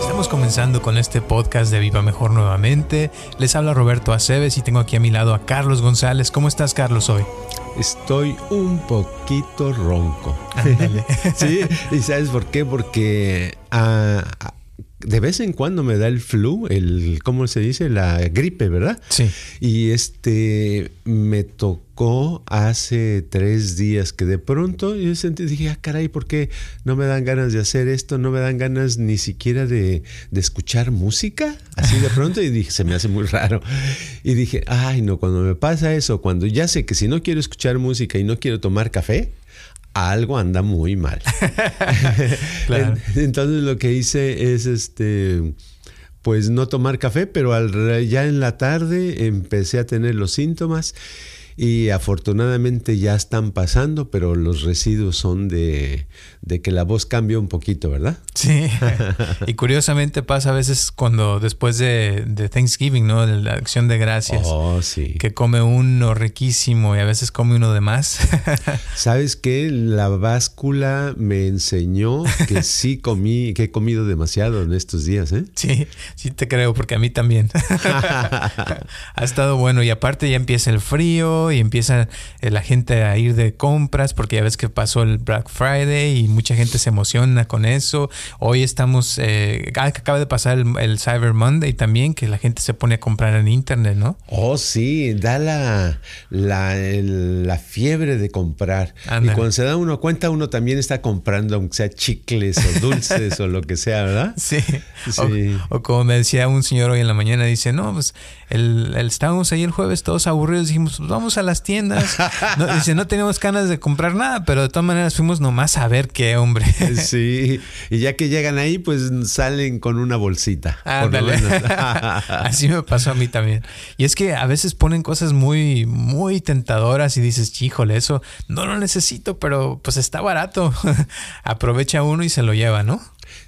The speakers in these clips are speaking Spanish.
Estamos comenzando con este podcast de Viva Mejor nuevamente. Les habla Roberto Aceves y tengo aquí a mi lado a Carlos González. ¿Cómo estás, Carlos, hoy? Estoy un poquito ronco. sí, y ¿sabes por qué? Porque ah, de vez en cuando me da el flu, el, ¿cómo se dice? La gripe, ¿verdad? Sí. Y este me tocó hace tres días que de pronto yo sentí, dije, ah, caray, ¿por qué no me dan ganas de hacer esto? No me dan ganas ni siquiera de, de escuchar música, así de pronto. Y dije, se me hace muy raro. Y dije, ay, no, cuando me pasa eso, cuando ya sé que si no quiero escuchar música y no quiero tomar café, algo anda muy mal. Claro. Entonces lo que hice es este pues no tomar café, pero al, ya en la tarde empecé a tener los síntomas y afortunadamente ya están pasando, pero los residuos son de, de que la voz cambia un poquito, ¿verdad? Sí. y curiosamente pasa a veces cuando después de, de Thanksgiving, ¿no? La acción de gracias. Oh, sí. Que come uno riquísimo y a veces come uno de más. ¿Sabes qué? La báscula me enseñó que sí comí, que he comido demasiado en estos días, ¿eh? Sí, sí te creo, porque a mí también. ha estado bueno y aparte ya empieza el frío y empieza eh, la gente a ir de compras porque ya ves que pasó el Black Friday y mucha gente se emociona con eso. Hoy estamos, eh, ah, acaba de pasar el, el Cyber Monday también, que la gente se pone a comprar en internet, ¿no? Oh, sí, da la, la, la fiebre de comprar. Y cuando se da uno cuenta, uno también está comprando, aunque sea chicles o dulces o lo que sea, ¿verdad? Sí. Sí. O, o como me decía un señor hoy en la mañana, dice, no, pues el, el- estábamos ahí el jueves todos aburridos, dijimos, pues vamos a las tiendas. No, dice, no teníamos ganas de comprar nada, pero de todas maneras fuimos nomás a ver qué, hombre. Sí, y ya que llegan ahí, pues salen con una bolsita. por lo Ándale. menos. Así me pasó a mí también. Y es que a veces ponen cosas muy, muy tentadoras y dices, híjole, eso no lo necesito, pero pues está barato. Aprovecha uno y se lo lleva, ¿no?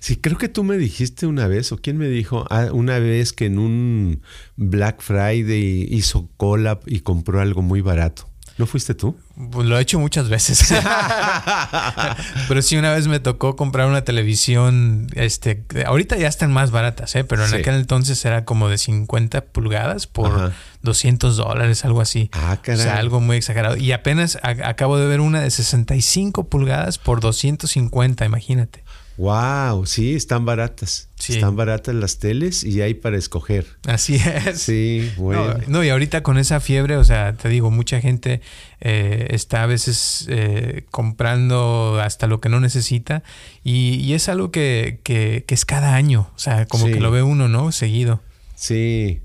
Sí, creo que tú me dijiste una vez, o quién me dijo, Ah, una vez que en un Black Friday hizo cola y compró algo muy barato. ¿No fuiste tú? Pues lo he hecho muchas veces. Pero sí, una vez me tocó comprar una televisión. Este, ahorita ya están más baratas, ¿eh? Pero en Sí. aquel entonces era como de 50 pulgadas por Ajá. 200 dólares, algo así. Ah, O caray. sea, algo muy exagerado. Y apenas acabo de ver una de 65 pulgadas por 250, imagínate. Wow, sí, están baratas. Sí. Están baratas las teles y hay para escoger. Así es. Sí, bueno. No, no, y ahorita con esa fiebre, o sea, te digo, mucha gente eh, está a veces eh, comprando hasta lo que no necesita y, y es algo que, que- que es cada año, o sea, como Sí. que lo ve uno, ¿no? Seguido. Sí.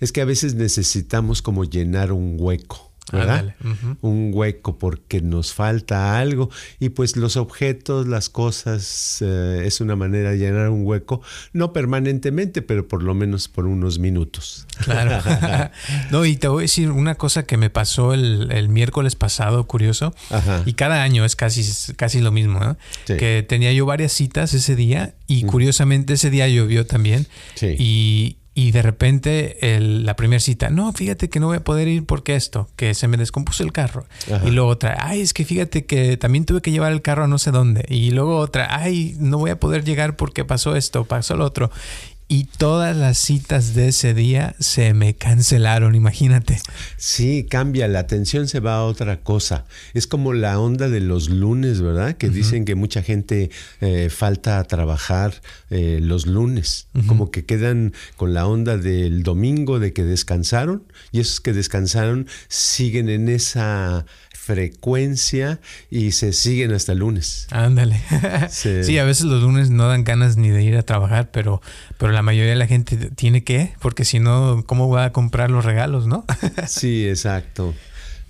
Es que a veces necesitamos como llenar un hueco, Un hueco porque nos falta algo y pues los objetos, las cosas, eh, es una manera de llenar un hueco, no permanentemente, pero por lo menos por unos minutos. Claro. no, y te voy a decir una cosa que me pasó el, el miércoles pasado, curioso. Ajá. Y cada año es casi, casi lo mismo, ¿no? Sí. Que tenía yo varias citas ese día y curiosamente ese día llovió también. Sí. Y, y de repente el- la primera cita, no, fíjate que no voy a poder ir porque esto, que se me descompuso el carro. Ajá. Y luego otra, ay, es que fíjate que también tuve que llevar el carro a no sé dónde. Y luego otra, ay, no voy a poder llegar porque pasó esto, pasó lo otro. Y todas las citas de ese día se me cancelaron, imagínate. Sí, cambia, la atención se va a otra cosa. Es como la onda de los lunes, ¿verdad? Que dicen que mucha gente eh, falta a trabajar eh, los lunes, como que quedan con la onda del domingo de que descansaron y esos que descansaron siguen en esa frecuencia y se siguen hasta el lunes. Ándale. Sí. Sí. a veces los lunes no dan ganas ni de ir a trabajar, pero, pero la mayoría de la gente tiene que, porque si no, ¿cómo va a comprar los regalos, no? Sí, exacto.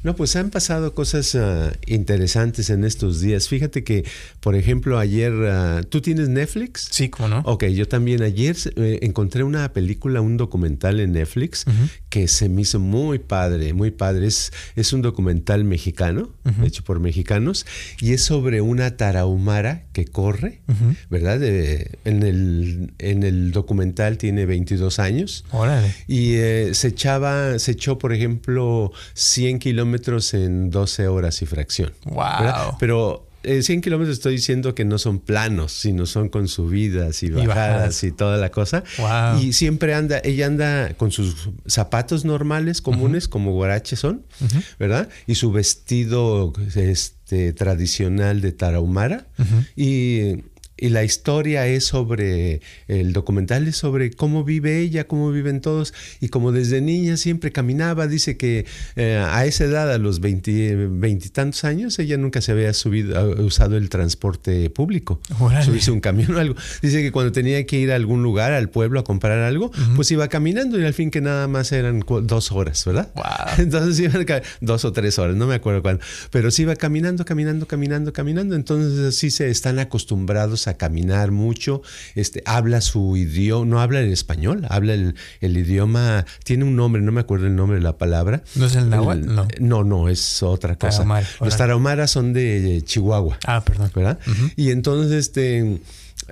No, pues han pasado cosas uh, interesantes en estos días. Fíjate que, por ejemplo, ayer, uh, ¿tú tienes Netflix? Sí, ¿cómo no? Ok, yo también ayer eh, encontré una película, un documental en Netflix uh -huh. que se me hizo muy padre, muy padre. Es, es un documental mexicano, -huh. hecho por mexicanos, y es sobre una tarahumara que corre, ¿verdad? De, en, el, en el documental tiene 22 años. Órale. Y eh, se echaba, se echó, por ejemplo, 100 kilómetros en 12 horas y fracción. Wow. ¿verdad? Pero eh, 100 kilómetros estoy diciendo que no son planos, sino son con subidas y bajadas y, bajadas. y toda la cosa. Wow. Y siempre anda, ella anda con sus zapatos normales, comunes, uh -huh. como guaraches son, uh -huh. ¿verdad? Y su vestido este, tradicional de tarahumara. Uh -huh. Y y la historia es sobre, el documental es sobre cómo vive ella, cómo viven todos, y como desde niña siempre caminaba, dice que eh, a esa edad, a los veintitantos años, ella nunca se había subido, usado el transporte público, Órale. subirse un camión o algo. Dice que cuando tenía que ir a algún lugar, al pueblo, a comprar algo, uh -huh. pues iba caminando y al fin que nada más eran dos horas, ¿verdad? Wow. Entonces iban dos o tres horas, no me acuerdo cuál, pero se iba caminando, caminando, caminando, caminando, entonces sí se están acostumbrados a a caminar mucho, este, habla su idioma, no habla el español, habla el, el, idioma, tiene un nombre, no me acuerdo el nombre de la palabra. ¿No es el náhuatl? No. no, no, es otra cosa. Tarahumara, Los tarahumaras son de Chihuahua. Ah, perdón. ¿Verdad? Uh -huh. Y entonces, este...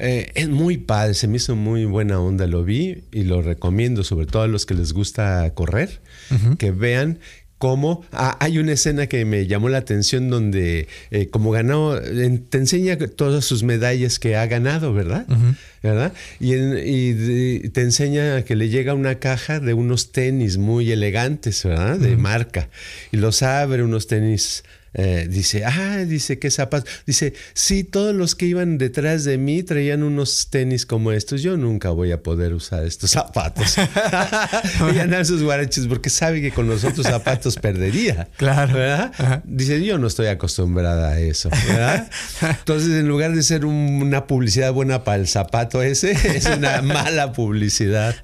Eh, es muy padre, se me hizo muy buena onda, lo vi y lo recomiendo, sobre todo a los que les gusta correr, uh -huh. que vean cómo. Ah, hay una escena que me llamó la atención donde eh, como ganó te enseña todas sus medallas que ha ganado verdad uh -huh. verdad y, en, y de, te enseña que le llega una caja de unos tenis muy elegantes verdad de uh -huh. marca. Y los abre unos tenis eh, dice, ah, dice, ¿qué zapatos? Dice, sí, todos los que iban detrás de mí traían unos tenis como estos. Yo nunca voy a poder usar estos zapatos. y andar sus guaraches porque sabe que con los otros zapatos perdería. Claro. ¿verdad? Ajá. Dice, yo no estoy acostumbrada a eso. ¿verdad? Entonces, en lugar de ser un, una publicidad buena para el zapato ese, es una mala publicidad.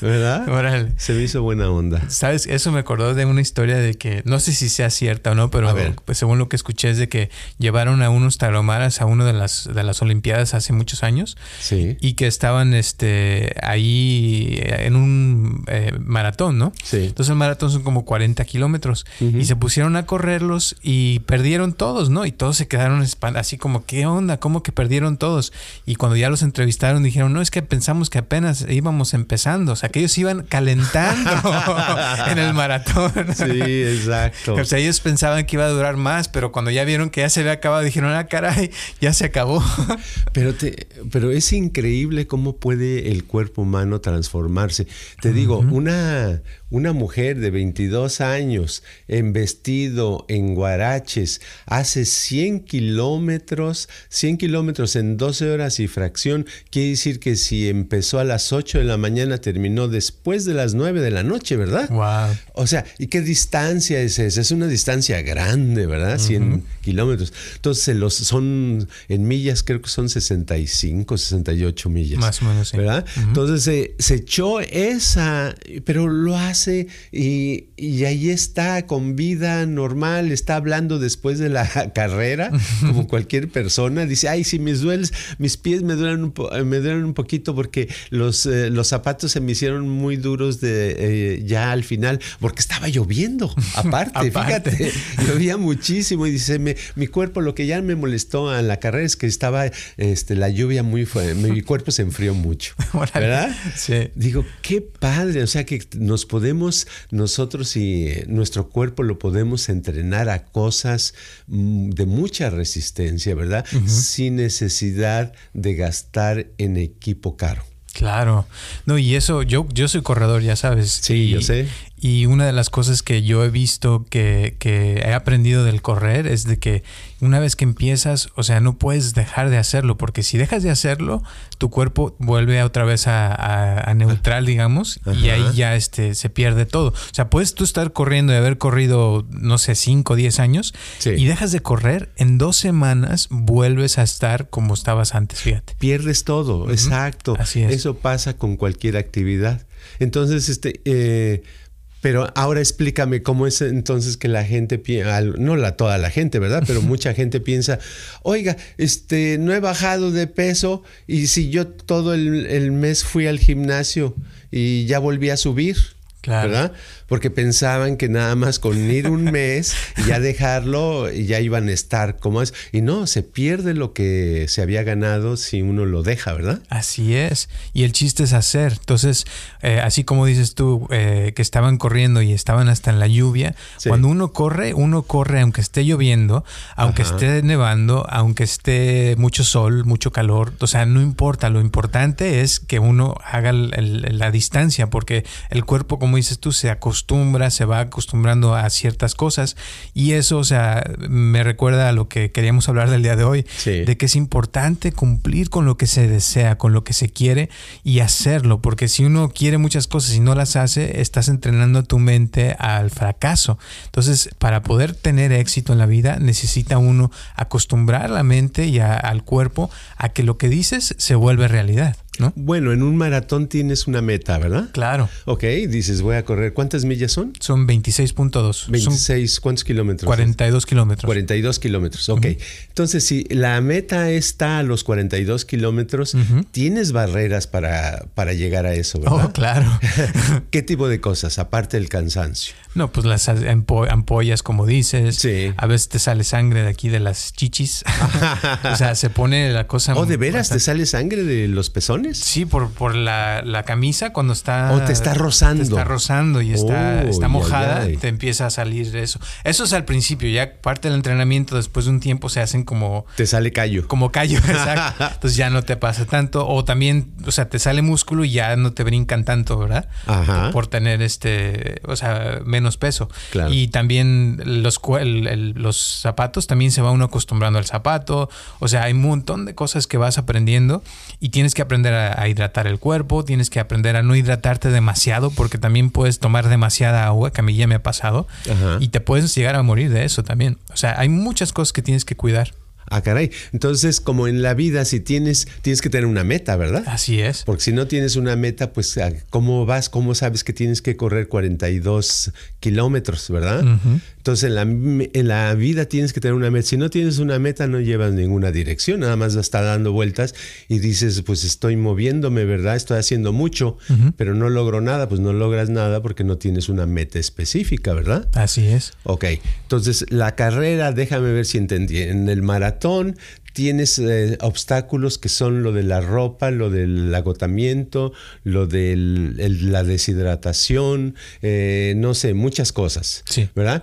¿Verdad? Órale. Se me hizo buena onda. ¿Sabes? Eso me acordó de una historia de que, no sé si sea cierta o no, pero pues según lo que escuché es de que llevaron a unos taromaras a una de las, de las Olimpiadas hace muchos años. Sí. Y que estaban este, ahí en un eh, maratón, ¿no? Sí. Entonces el maratón son como 40 kilómetros. Uh -huh. Y se pusieron a correrlos y perdieron todos, ¿no? Y todos se quedaron así como, ¿qué onda? ¿Cómo que perdieron todos? Y cuando ya los entrevistaron dijeron, no, es que pensamos que apenas íbamos empezando. O sea, que ellos iban calentando en el maratón. Sí, exacto. o sea, ellos pensaban que iba a durar más, pero cuando ya vieron que ya se había acabado, dijeron, ah, caray, ya se acabó. pero, te, pero es increíble cómo puede el cuerpo humano transformarse. Te uh -huh. digo, una, una mujer de 22 años en vestido, en guaraches, hace 100 kilómetros, 100 kilómetros en 12 horas y fracción, quiere decir que si empezó a las 8 de la mañana, terminó después de las 9 de la noche, ¿verdad? Wow. O sea, ¿y qué distancia es esa? Es una distancia grande, ¿verdad? 100 uh -huh. kilómetros. Entonces, los, son en millas, creo que son 65, 68 millas. Más o menos, sí. ¿Verdad? Uh -huh. Entonces, se, se echó esa, pero lo hace y, y, ahí está con vida normal, está hablando después de la carrera, como cualquier persona. Dice, ay, si mis dueles, mis pies me duelen un, me duelen un poquito porque los, eh, los zapatos se me hicieron muy duros de eh, ya al final, porque estaba lloviendo. Aparte, Aparte. fíjate, llovía muchísimo y dice, me, mi cuerpo, lo que ya me molestó en la carrera es que estaba este, la lluvia muy fuerte, mi cuerpo se enfrió mucho. ¿Verdad? Sí. Digo, qué padre, o sea que nos podemos, nosotros y nuestro cuerpo lo podemos entrenar a cosas mm, de mucha resistencia, ¿verdad? Uh -huh. Sin necesidad de gastar en equipo caro. Claro. No, y eso, yo, yo soy corredor, ya sabes. Sí, y, yo sé. Y una de las cosas que yo he visto que, que, he aprendido del correr es de que una vez que empiezas, o sea, no puedes dejar de hacerlo, porque si dejas de hacerlo, tu cuerpo vuelve otra vez a, a, a neutral, digamos, Ajá. y ahí ya este, se pierde todo. O sea, puedes tú estar corriendo y haber corrido, no sé, 5 o 10 años, sí. y dejas de correr, en dos semanas vuelves a estar como estabas antes, fíjate. Pierdes todo, uh -huh. exacto. Así es. Eso pasa con cualquier actividad. Entonces, este... Eh, Pero ahora explícame cómo es entonces que la gente piensa, no la toda la gente, ¿verdad? Pero mucha gente piensa, oiga, este, no he bajado de peso y si yo todo el, el mes fui al gimnasio y ya volví a subir. ¿verdad? Porque pensaban que nada más con ir un mes y ya dejarlo, ya iban a estar como es. Y no, se pierde lo que se había ganado si uno lo deja, ¿verdad? Así es. Y el chiste es hacer. Entonces, eh, así como dices tú, eh, que estaban corriendo y estaban hasta en la lluvia, cuando uno corre, uno corre aunque esté lloviendo, aunque esté nevando, aunque esté mucho sol, mucho calor. O sea, no importa. Lo importante es que uno haga la distancia, porque el cuerpo, como dices tú, se acostumbra, se va acostumbrando a ciertas cosas y eso, o sea, me recuerda a lo que queríamos hablar del día de hoy, de que es importante cumplir con lo que se desea, con lo que se quiere y hacerlo, porque si uno quiere muchas cosas y no las hace, estás entrenando a tu mente al fracaso. Entonces, para poder tener éxito en la vida, necesita uno acostumbrar la mente y al cuerpo a que lo que dices se vuelve realidad. Bueno, en un maratón tienes una meta, ¿verdad? Claro. Ok, dices, voy a correr. ¿Cuántas millas son? Son 26.2. 26, ¿cuántos kilómetros? 42 kilómetros. 42 kilómetros, ok. Entonces, si la meta está a los 42 kilómetros, tienes barreras para, para llegar a eso, ¿verdad? Oh, claro. ¿Qué tipo de cosas, aparte del cansancio? No, pues las ampollas, como dices. Sí. A veces te sale sangre de aquí de las chichis. o sea, se pone la cosa. ¿Oh, de veras te sale sangre de los pezones? Sí, por, por la, camisa cuando está. O te está rozando. Te está rozando y está, oh, está mojada, te empieza a salir eso. Eso es al principio, ya parte del entrenamiento, después de un tiempo se hacen como. Te sale callo. Como callo, exacto. Entonces ya no te pasa tanto. O también, o sea, te sale músculo y ya no te brincan tanto, ¿verdad? Ajá. Por, tener este, o sea, menos peso. Claro. Y también los, los zapatos, también se va uno acostumbrando al zapato. O sea, hay un montón de cosas que vas aprendiendo y tienes que aprender a, hidratar el cuerpo, tienes que aprender a no hidratarte demasiado porque también puedes tomar demasiada agua, que a mí ya me ha pasado, y te puedes llegar a morir de eso también. O sea, hay muchas cosas que tienes que cuidar. Ah, caray. Entonces, como en la vida, si tienes, tienes que tener una meta, ¿verdad? Así es. Porque si no tienes una meta, pues, ¿cómo vas? ¿Cómo sabes que tienes que correr 42 kilómetros, verdad? Entonces, en la, en la, vida tienes que tener una meta. Si no tienes una meta, no llevas ninguna dirección, nada más está dando vueltas y dices, pues estoy moviéndome, ¿verdad? Estoy haciendo mucho, pero no logro nada. Pues no logras nada porque no tienes una meta específica, ¿verdad? Así es. Ok, entonces la carrera, déjame ver si entendí. En el maratón tienes eh, obstáculos que son lo de la ropa, lo del agotamiento, lo de la deshidratación, eh, no sé, muchas cosas, sí. ¿verdad?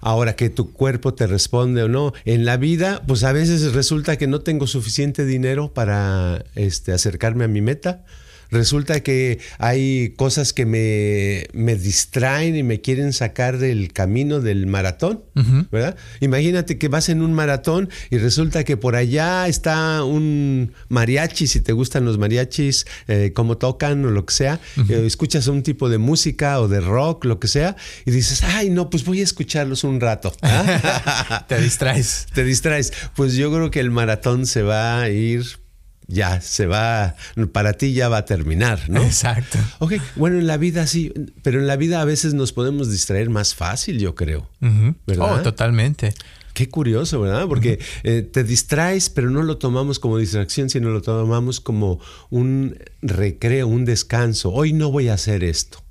Ahora que tu cuerpo te responde o no. En la vida, pues a veces resulta que no tengo suficiente dinero para este, acercarme a mi meta resulta que hay cosas que me, me, distraen y me quieren sacar del camino del maratón, ¿verdad? Imagínate que vas en un maratón y resulta que por allá está un mariachi, si te gustan los mariachis, eh, cómo tocan o lo que sea, eh, escuchas un tipo de música o de rock, lo que sea, y dices, ay, no, pues voy a escucharlos un rato. ¿ah? te distraes. Te distraes. Pues yo creo que el maratón se va a ir ya se va, para ti ya va a terminar, ¿no? Exacto. Ok, bueno, en la vida sí, pero en la vida a veces nos podemos distraer más fácil, yo creo. ¿Verdad? Oh, totalmente. Qué curioso, ¿verdad? Porque eh, te distraes, pero no lo tomamos como distracción, sino lo tomamos como un recreo, un descanso. Hoy no voy a hacer esto.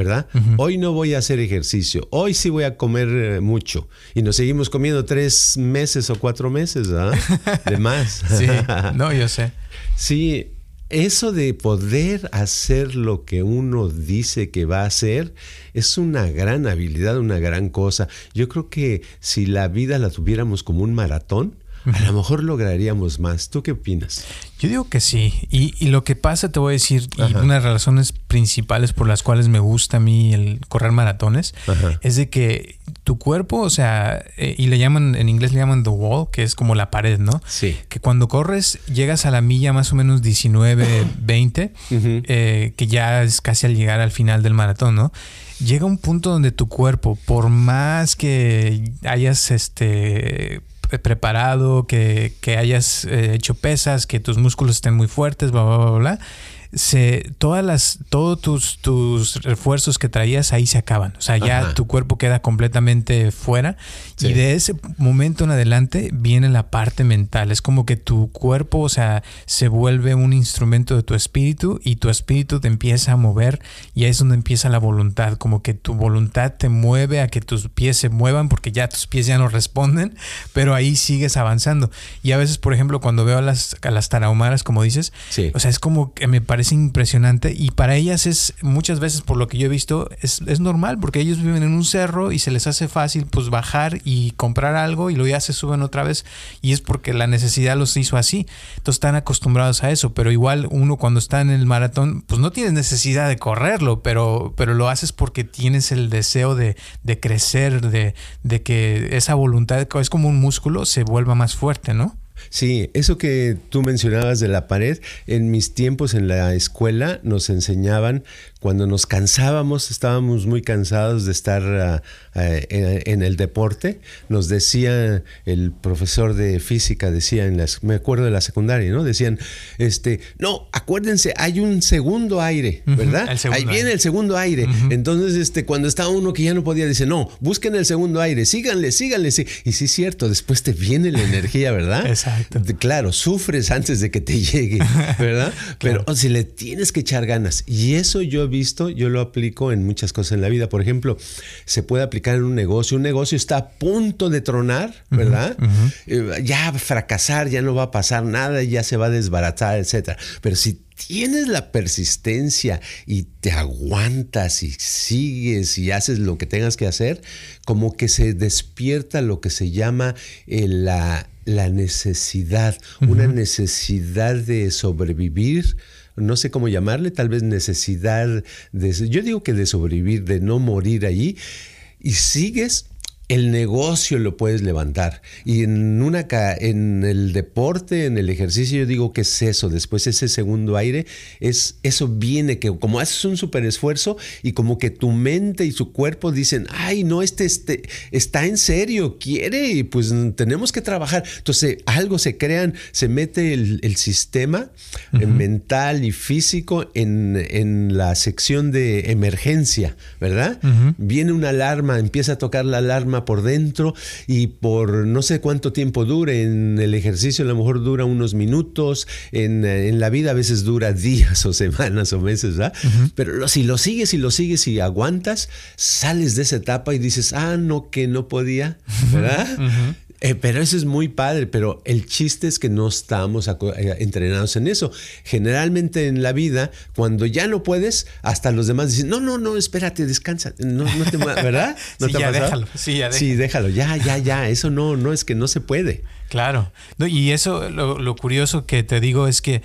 ¿Verdad? Hoy no voy a hacer ejercicio, hoy sí voy a comer eh, mucho. Y nos seguimos comiendo tres meses o cuatro meses, ¿verdad? De más. sí, no, yo sé. Sí, eso de poder hacer lo que uno dice que va a hacer es una gran habilidad, una gran cosa. Yo creo que si la vida la tuviéramos como un maratón, a lo mejor lograríamos más. ¿Tú qué opinas? Yo digo que sí. Y, lo que pasa, te voy a decir, y una de las razones principales por las cuales me gusta a mí el correr maratones, es de que tu cuerpo, o sea, eh, y le llaman, en inglés le llaman the wall, que es como la pared, ¿no? Sí. Que cuando corres llegas a la milla más o menos 19, 20, eh, que ya es casi al llegar al final del maratón, ¿no? Llega un punto donde tu cuerpo, por más que hayas este preparado, que, hayas eh, hecho pesas, que tus músculos estén muy fuertes, bla, bla, bla, bla, se, todas las, todos tus, tus refuerzos que traías ahí se acaban. O sea, ya tu cuerpo queda completamente fuera. Y de ese momento en adelante viene la parte mental. Es como que tu cuerpo, o sea, se vuelve un instrumento de tu espíritu y tu espíritu te empieza a mover y ahí es donde empieza la voluntad. Como que tu voluntad te mueve a que tus pies se muevan porque ya tus pies ya no responden, pero ahí sigues avanzando. Y a veces, por ejemplo, cuando veo a las, a las tarahumaras, como dices, o sea, es como que me parece impresionante y para ellas es muchas veces, por lo que yo he visto, es, es normal porque ellos viven en un cerro y se les hace fácil pues bajar y comprar algo y luego ya se suben otra vez y es porque la necesidad los hizo así. Entonces están acostumbrados a eso, pero igual uno cuando está en el maratón, pues no tienes necesidad de correrlo, pero, pero lo haces porque tienes el deseo de, de crecer, de, de que esa voluntad es como un músculo, se vuelva más fuerte, ¿no? Sí, eso que tú mencionabas de la pared, en mis tiempos en la escuela nos enseñaban cuando nos cansábamos, estábamos muy cansados de estar ah, ah, en, el deporte, nos decía el profesor de física, decía en las, me acuerdo de la secundaria, ¿no? Decían, este, no, acuérdense, hay un segundo aire, ¿verdad? Ahí viene el segundo aire. Entonces, este, cuando está uno que ya no podía, dice, no, busquen el segundo aire, síganle, síganle. Sí. Y sí es cierto, después te viene la energía, ¿verdad? Exacto. Claro, sufres antes de que te llegue, ¿verdad? Pero si le tienes que echar ganas. Y eso yo visto, yo lo aplico en muchas cosas en la vida. Por ejemplo, se puede aplicar en un negocio. Un negocio está a punto de tronar, ¿verdad? Eh, ya fracasar, ya no va a pasar nada, ya se va a desbaratar, etc. Pero si tienes la persistencia y te aguantas y sigues y haces lo que tengas que hacer, como que se despierta lo que se llama eh, la, necesidad, una necesidad de sobrevivir no sé cómo llamarle, tal vez necesidad de, yo digo que de sobrevivir, de no morir allí, y sigues el negocio lo puedes levantar. Y en, una, en el deporte, en el ejercicio, yo digo que es eso. Después ese segundo aire, es, eso viene que como haces un super esfuerzo y como que tu mente y su cuerpo dicen, ay, no, este, este está en serio, quiere y pues tenemos que trabajar. Entonces algo se crean, se mete el, sistema eh, mental y físico en, la sección de emergencia, ¿verdad? Viene una alarma, empieza a tocar la alarma por dentro y por no sé cuánto tiempo dure. En el ejercicio a lo mejor dura unos minutos, en, la vida a veces dura días o semanas o meses, ¿verdad? Pero si lo sigues y lo sigues y aguantas, sales de esa etapa y dices, ah, no, que no podía, ¿verdad? Eh, pero eso es muy padre, pero el chiste es que no estamos eh, entrenados en eso. Generalmente en la vida, cuando ya no puedes, hasta los demás dicen, no, no, no, espérate, descansa. No, no te, ¿Verdad? ¿No sí, ya déjalo. Sí, ya déjalo. Sí, déjalo. Ya, ya, ya. Eso no, no es que no se puede. Claro. y eso, lo, lo curioso que te digo es que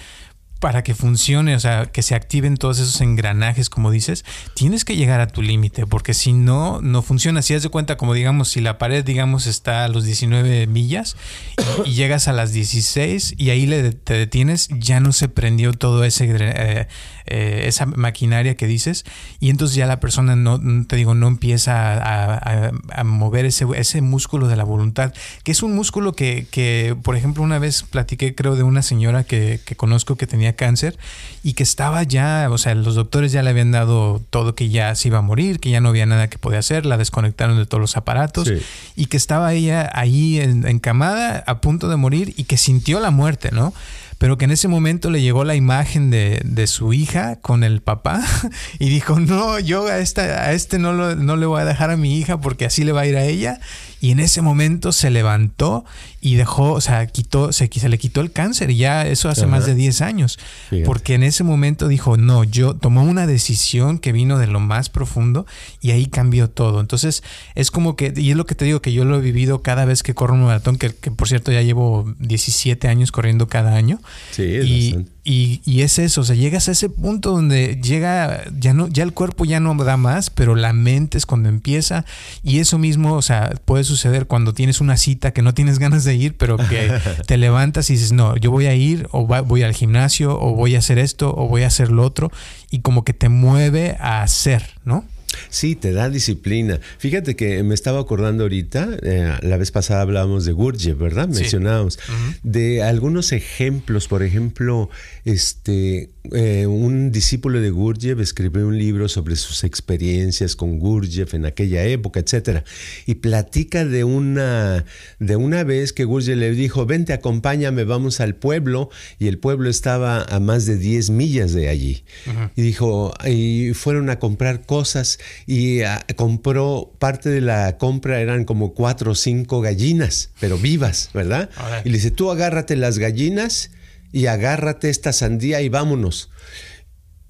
para que funcione, o sea, que se activen todos esos engranajes, como dices, tienes que llegar a tu límite, porque si no, no funciona. Si has de cuenta, como digamos, si la pared, digamos, está a los 19 millas y, llegas a las 16 y ahí le, te detienes, ya no se prendió todo ese, eh, eh, esa maquinaria que dices, y entonces ya la persona no, te digo, no empieza a, mover ese, ese músculo de la voluntad, que es un músculo que, que, por ejemplo, una vez platiqué, creo, de una señora que, que conozco que tenía cáncer y que estaba ya, o sea, los doctores ya le habían dado todo que ya se iba a morir, que ya no había nada que podía hacer, la desconectaron de todos los aparatos y que estaba ella ahí encamada a punto de morir y que sintió la muerte, ¿no? Pero que en ese momento le llegó la imagen de, de su hija con el papá y dijo, no, yo a, esta, a este no, lo, no le voy a dejar a mi hija porque así le va a ir a ella. Y en ese momento se levantó y dejó, o sea, quitó, se, se le quitó el cáncer. Y ya eso hace más de 10 años. Porque en ese momento dijo, no, yo tomó una decisión que vino de lo más profundo y ahí cambió todo. Entonces es como que, y es lo que te digo, que yo lo he vivido cada vez que corro un maratón, que, que por cierto ya llevo 17 años corriendo cada año. Sí, es y, y, y, es eso, o sea, llegas a ese punto donde llega, ya no, ya el cuerpo ya no da más, pero la mente es cuando empieza. Y eso mismo, o sea, puede suceder cuando tienes una cita que no tienes ganas de ir, pero que te levantas y dices, no, yo voy a ir, o voy al gimnasio, o voy a hacer esto, o voy a hacer lo otro, y como que te mueve a hacer, ¿no? Sí, te da disciplina. Fíjate que me estaba acordando ahorita, eh, la vez pasada hablábamos de Gurdjieff, ¿verdad? Mencionábamos de algunos ejemplos, por ejemplo, este eh, un discípulo de Gurdjieff escribió un libro sobre sus experiencias con Gurdjieff en aquella época, etc. Y platica de una, de una vez que Gurdjieff le dijo, vente, acompáñame, vamos al pueblo. Y el pueblo estaba a más de 10 millas de allí. Y dijo, y fueron a comprar cosas y ah, compró, parte de la compra eran como cuatro o cinco gallinas, pero vivas, ¿verdad? Y le dice, tú agárrate las gallinas y agárrate esta sandía y vámonos.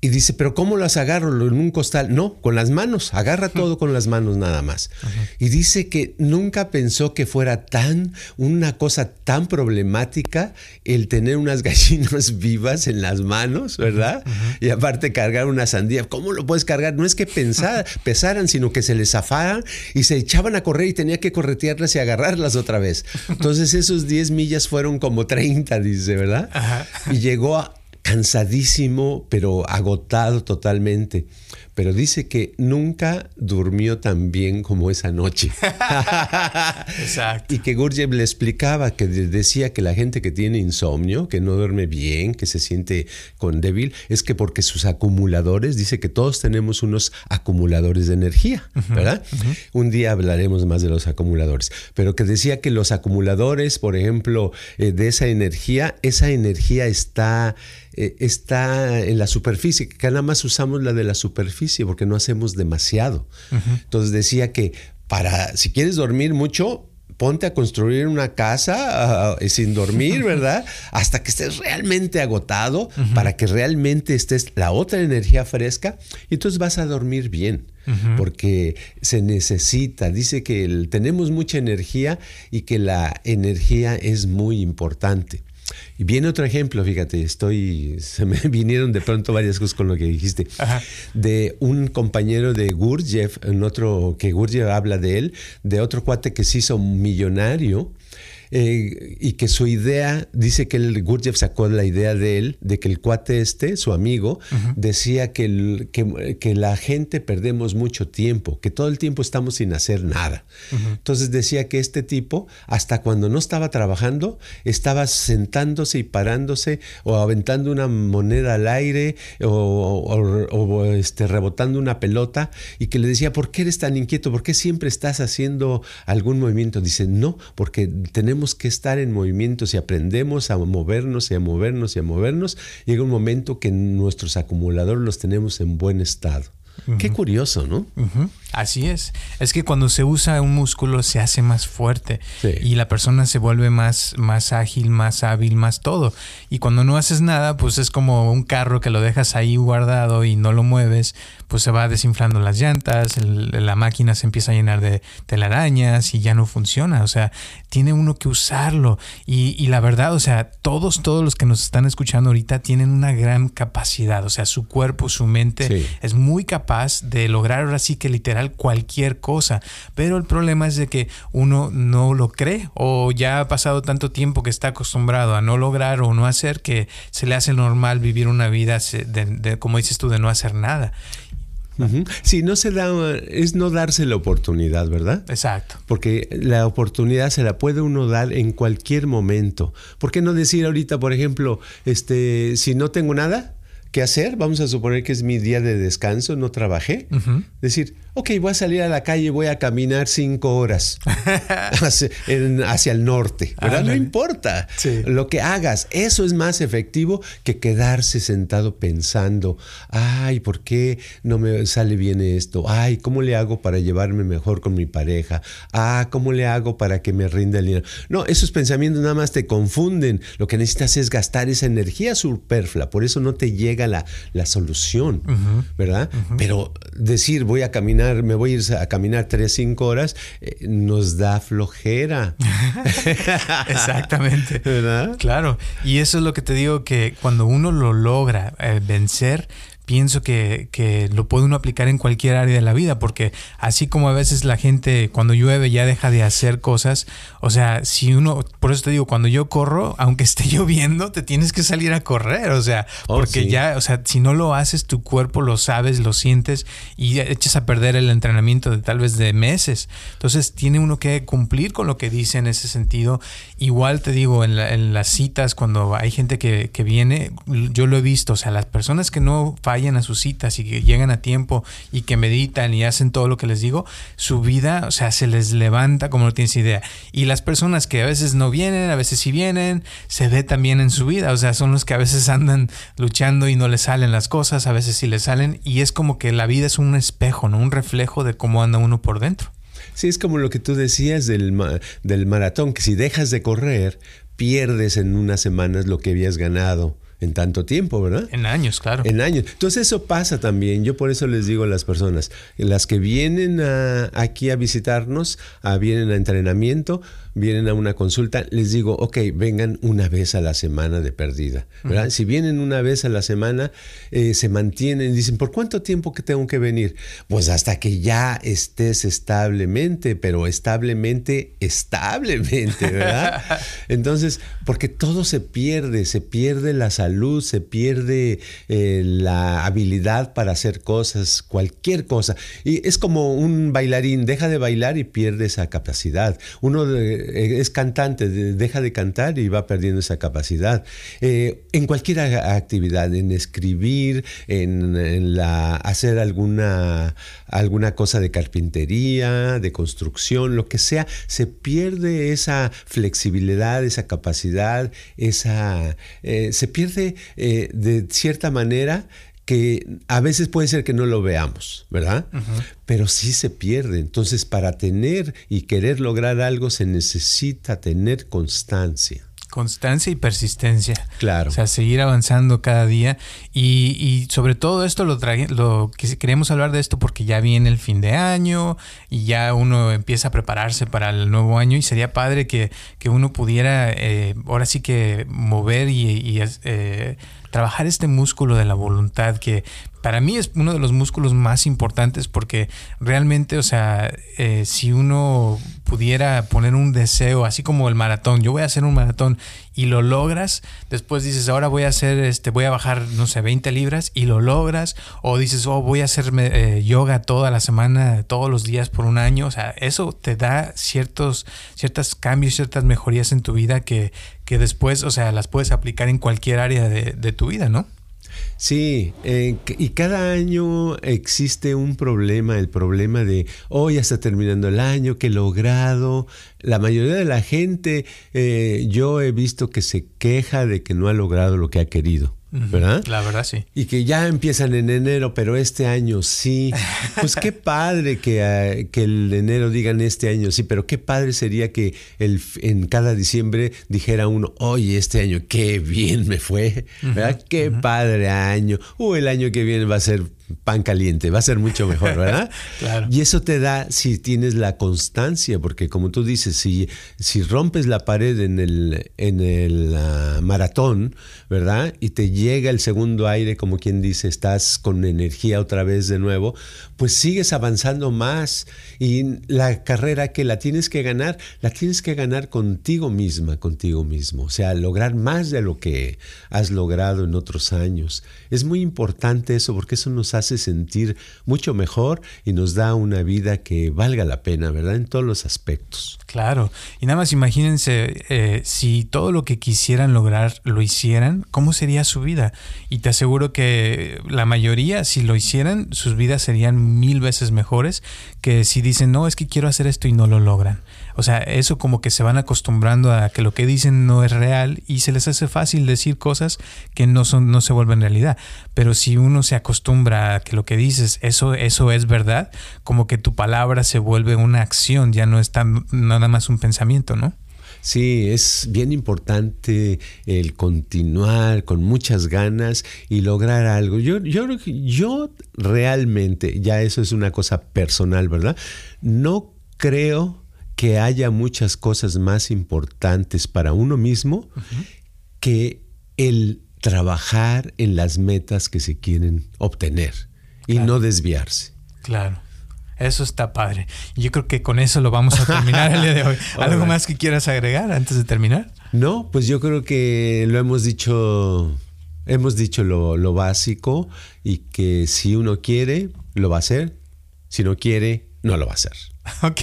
Y dice, pero ¿cómo las agarro? ¿En un costal? No, con las manos. Agarra todo con las manos nada más. Y dice que nunca pensó que fuera tan, una cosa tan problemática el tener unas gallinas vivas en las manos, ¿verdad? Y aparte cargar una sandía. ¿Cómo lo puedes cargar? No es que pesaran, sino que se les zafaran y se echaban a correr y tenía que corretearlas y agarrarlas otra vez. Entonces esos 10 millas fueron como 30, dice, ¿verdad? Y llegó a cansadísimo, pero agotado totalmente pero dice que nunca durmió tan bien como esa noche. Exacto. Y que Gurdjieff le explicaba que decía que la gente que tiene insomnio, que no duerme bien, que se siente con débil, es que porque sus acumuladores, dice que todos tenemos unos acumuladores de energía, ¿verdad? Un día hablaremos más de los acumuladores, pero que decía que los acumuladores, por ejemplo, eh, de esa energía, esa energía está eh, está en la superficie, que nada más usamos la de la superficie porque no hacemos demasiado. Entonces decía que para, si quieres dormir mucho, ponte a construir una casa ah, sin dormir, ¿verdad? Hasta que estés realmente agotado para que realmente estés la otra energía fresca y entonces vas a dormir bien. Porque se necesita, dice que tenemos mucha energía y que la energía es muy importante. Y viene otro ejemplo, fíjate, estoy, se me vinieron de pronto varias cosas con lo que dijiste, de un compañero de Gurdjieff, en otro que Gurdjieff habla de él, de otro cuate que se hizo millonario eh, y que su idea, dice que el Gurdjieff sacó la idea de él, de que el cuate este, su amigo, decía que, que, la gente perdemos mucho tiempo, que todo el tiempo estamos sin hacer nada. Entonces decía que este tipo, hasta cuando no estaba trabajando, estaba sentándose y parándose o aventando una moneda al aire o, este, rebotando una pelota y que le decía, ¿por qué eres tan inquieto? ¿Por qué siempre estás haciendo algún movimiento? Dice, no, porque tenemos que estar en movimiento. Si aprendemos a movernos y a movernos y a movernos, llega un momento que nuestros acumuladores los tenemos en buen estado. Qué curioso, ¿no? Así es. Es que cuando se usa un músculo se hace más fuerte y la persona se vuelve más, más ágil, más hábil, más todo. Y cuando no haces nada, pues es como un carro que lo dejas ahí guardado y no lo mueves, pues se va desinflando las llantas, la máquina se empieza a llenar de telarañas y ya no funciona. O sea, tiene uno que usarlo. Y, la verdad, o sea, todos, todos los que nos están escuchando ahorita tienen una gran capacidad. O sea, su cuerpo, su mente es muy capaz de lograr ahora sí que literal cualquier cosa. Pero el problema es de que uno no lo cree o ya ha pasado tanto tiempo que está acostumbrado a no lograr o no hacer que se le hace normal vivir una vida, de, como dices tú, de no hacer nada. Sí, no se da, es no darse la oportunidad, ¿verdad? Exacto. Porque la oportunidad se la puede uno dar en cualquier momento. ¿Por qué no decir ahorita, por ejemplo, este, si no tengo nada que hacer, vamos a suponer que es mi día de descanso, no trabajé, decir, ok, voy a salir a la calle, voy a caminar cinco horas hacia, el norte, ¿verdad? no importa lo que hagas, eso es más efectivo que quedarse sentado pensando, ay, ¿por qué no me sale bien esto? Ay, ¿cómo le hago para llevarme mejor con mi pareja? Ah, ¿cómo le hago para que me rinda el dinero? No, esos pensamientos nada más te confunden. Lo que necesitas es gastar esa energía superflua, por eso no te llega la, solución, ¿verdad? Pero decir, voy a caminar me voy a ir a caminar 3, 5 horas, eh, nos da flojera. Exactamente. ¿Verdad? Claro. Y eso es lo que te digo que cuando uno lo logra eh, vencer, pienso que, que, lo puede uno aplicar en cualquier área de la vida, porque así como a veces la gente cuando llueve ya deja de hacer cosas, o sea, si uno, por eso te digo, cuando yo corro, aunque esté lloviendo, te tienes que salir a correr, o sea, oh, porque ya, o sea, si no lo haces, tu cuerpo lo sabes, lo sientes y echas a perder el entrenamiento de tal vez de meses. Entonces tiene uno que cumplir con lo que dice en ese sentido. Igual te digo, en, en las citas, cuando hay gente que, que viene, yo lo he visto, o sea, las personas que no vayan a sus citas y que llegan a tiempo y que meditan y hacen todo lo que les digo, su vida, o sea, se les levanta como no tienes idea. Y las personas que a veces no vienen, a veces sí vienen, se ve también en su vida, o sea, son los que a veces andan luchando y no les salen las cosas, a veces sí les salen y es como que la vida es un espejo, ¿no? Un reflejo de cómo anda uno por dentro. Sí, es como lo que tú decías del, del maratón, que si dejas de correr, pierdes en unas semanas lo que habías ganado en tanto tiempo, ¿verdad? En años, claro. En años. Entonces eso pasa también. Yo por eso les digo a las personas, las que vienen aquí a visitarnos, a, vienen a entrenamiento, vienen a una consulta, les digo, ok, vengan una vez a la semana de perdida, ¿verdad? Si vienen una vez a la semana, eh, se mantienen, dicen, ¿por cuánto tiempo que tengo que venir? Pues hasta que ya estés establemente, pero establemente, establemente, ¿verdad? Entonces, porque todo se pierde, se pierde la salud, se pierde eh, la habilidad para hacer cosas, cualquier cosa. Y es como un bailarín, deja de bailar y pierde esa capacidad. Uno eh, es cantante, deja de cantar y va perdiendo esa capacidad. Eh, en cualquier actividad, en escribir, en, la, hacer alguna, alguna cosa de carpintería, de construcción, lo que sea, se pierde esa flexibilidad, esa capacidad, esa, se pierde de cierta manera que a veces puede ser que no lo veamos, ¿verdad? Pero sí se pierde. Entonces, para tener y querer lograr algo se necesita tener constancia. Constancia y persistencia. Claro. O sea, seguir avanzando cada día. Y, sobre todo esto lo, lo que queremos hablar de esto porque ya viene el fin de año y ya uno empieza a prepararse para el nuevo año y sería padre que, uno pudiera eh, ahora sí que mover y, eh, trabajar este músculo de la voluntad que para mí es uno de los músculos más importantes porque realmente, o sea, eh, si uno pudiera poner un deseo, así como el maratón, yo voy a hacer un maratón y lo logras, después dices, ahora voy a hacer, este, voy a bajar, no sé, 20 libras y lo logras, o dices, oh, voy a hacer eh, yoga toda la semana, todos los días por un año, o sea, eso te da ciertos, ciertos cambios, ciertas mejorías en tu vida que, que después, o sea, las puedes aplicar en cualquier área de, de tu vida, ¿no? Sí, eh, y cada año existe un problema, el problema de, oh, ya está terminando el año, que he logrado. La mayoría de la gente, eh, yo he visto que se queja de que no ha logrado lo que ha querido. ¿Verdad? La verdad sí. Y que ya empiezan en enero, pero este año sí. Pues qué padre que, ah, que el enero digan este año sí, pero qué padre sería que el, en cada diciembre dijera uno, oye, este año qué bien me fue, ¿verdad? Qué padre año. Uh, el año que viene va a ser pan caliente, va a ser mucho mejor, ¿verdad? claro. Y eso te da si tienes la constancia, porque como tú dices, si, si rompes la pared en el, en el ah, maratón, ¿verdad? Y te llega el segundo aire, como quien dice, estás con energía otra vez de nuevo, pues sigues avanzando más y la carrera que la tienes que ganar, la tienes que ganar contigo misma, contigo mismo, o sea, lograr más de lo que has logrado en otros años. Es muy importante eso porque eso nos hace sentir mucho mejor y nos da una vida que valga la pena, ¿verdad? En todos los aspectos. Claro, y nada más imagínense eh, si todo lo que quisieran lograr lo hicieran, ¿cómo sería su vida? Y te aseguro que la mayoría, si lo hicieran, sus vidas serían mil veces mejores que si dicen, no, es que quiero hacer esto y no lo logran. O sea, eso como que se van acostumbrando a que lo que dicen no es real y se les hace fácil decir cosas que no son no se vuelven realidad. Pero si uno se acostumbra a que lo que dices eso eso es verdad, como que tu palabra se vuelve una acción, ya no es tan nada más un pensamiento, ¿no? Sí, es bien importante el continuar con muchas ganas y lograr algo. Yo, yo, yo realmente, ya eso es una cosa personal, ¿verdad? No creo que haya muchas cosas más importantes para uno mismo que el trabajar en las metas que se quieren obtener y no desviarse. Claro. Eso está padre. Yo creo que con eso lo vamos a terminar el día de hoy. ¿Algo más que quieras agregar antes de terminar? No, pues yo creo que lo hemos dicho, hemos dicho lo, lo básico y que si uno quiere, lo va a hacer. Si no quiere, no lo va a hacer. Ok,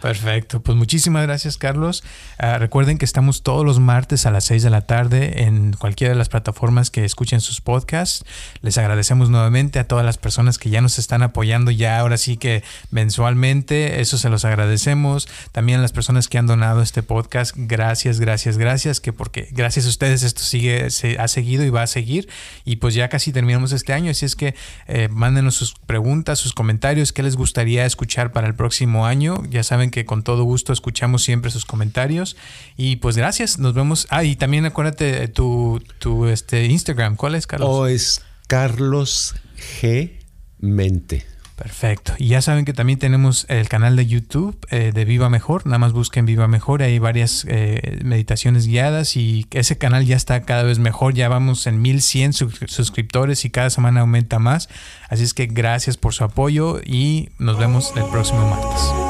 perfecto. Pues muchísimas gracias, Carlos. Ah, recuerden que estamos todos los martes a las 6 de la tarde en cualquiera de las plataformas que escuchen sus podcasts. Les agradecemos nuevamente a todas las personas que ya nos están apoyando ya ahora sí que mensualmente. Eso se los agradecemos. También a las personas que han donado este podcast. Gracias, gracias, gracias. Que porque gracias a ustedes esto sigue, se ha seguido y va a seguir. Y pues ya casi terminamos este año. Así es que eh, mándenos sus preguntas, sus comentarios. ¿Qué les gustaría escuchar para el próximo? Año. Ya saben que con todo gusto escuchamos siempre sus comentarios. Y pues gracias, nos vemos. Ah, y también acuérdate tu, tu este, Instagram. ¿Cuál es, Carlos? O es Carlos G. Mente. Perfecto. Y ya saben que también tenemos el canal de YouTube eh, de Viva Mejor. Nada más busquen Viva Mejor. Hay varias eh, meditaciones guiadas y ese canal ya está cada vez mejor. Ya vamos en 1100 suscriptores y cada semana aumenta más. Así es que gracias por su apoyo y nos vemos el próximo martes.